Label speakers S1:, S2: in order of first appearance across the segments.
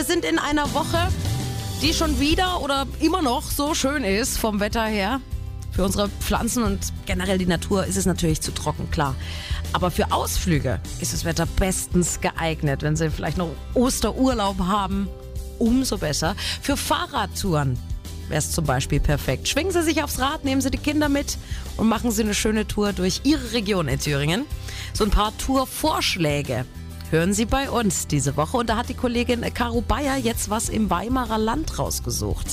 S1: wir sind in einer Woche, die schon wieder oder immer noch so schön ist vom Wetter her. Für unsere Pflanzen und generell die Natur ist es natürlich zu trocken, klar. Aber für Ausflüge ist das Wetter bestens geeignet. Wenn Sie vielleicht noch Osterurlaub haben, umso besser. Für Fahrradtouren wäre es zum Beispiel perfekt. Schwingen Sie sich aufs Rad, nehmen Sie die Kinder mit und machen Sie eine schöne Tour durch Ihre Region in Thüringen. So ein paar Tourvorschläge hören Sie bei uns diese Woche. Und da hat die Kollegin Caro Bayer jetzt was im Weimarer Land rausgesucht.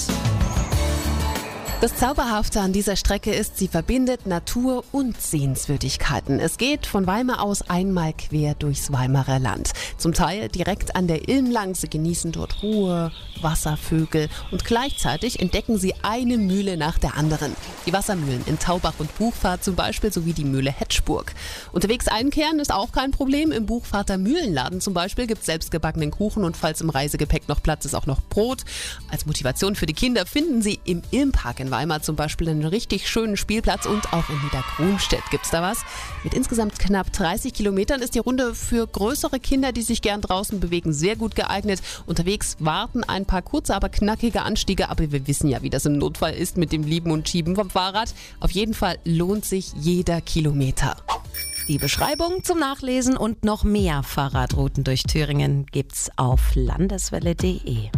S2: Das Zauberhafte an dieser Strecke ist, sie verbindet Natur und Sehenswürdigkeiten. Es geht von Weimar aus einmal quer durchs Weimarer Land. Zum Teil direkt an der Ilm lang. Sie genießen dort Ruhe, Wasservögel und gleichzeitig entdecken sie eine Mühle nach der anderen. Die Wassermühlen in Taubach und Buchfahrt zum Beispiel sowie die Mühle Hetschburg. Unterwegs einkehren ist auch kein Problem. Im Buchvater Mühlenladen zum Beispiel gibt es selbstgebackenen Kuchen und falls im Reisegepäck noch Platz ist, auch noch Brot. Als Motivation für die Kinder finden sie im Ilmpark in Weimar zum Beispiel einen richtig schönen Spielplatz und auch in Niedergrunstedt gibt's da was. Mit insgesamt knapp 30 Kilometern ist die Runde für größere Kinder, die sich gern draußen bewegen, sehr gut geeignet. Unterwegs warten ein paar kurze, aber knackige Anstiege, aber wir wissen ja, wie das im Notfall ist mit dem Lieben und Schieben vom Fahrrad. Auf jeden Fall lohnt sich jeder Kilometer.
S1: Die Beschreibung zum Nachlesen und noch mehr Fahrradrouten durch Thüringen gibt's auf landeswelle.de.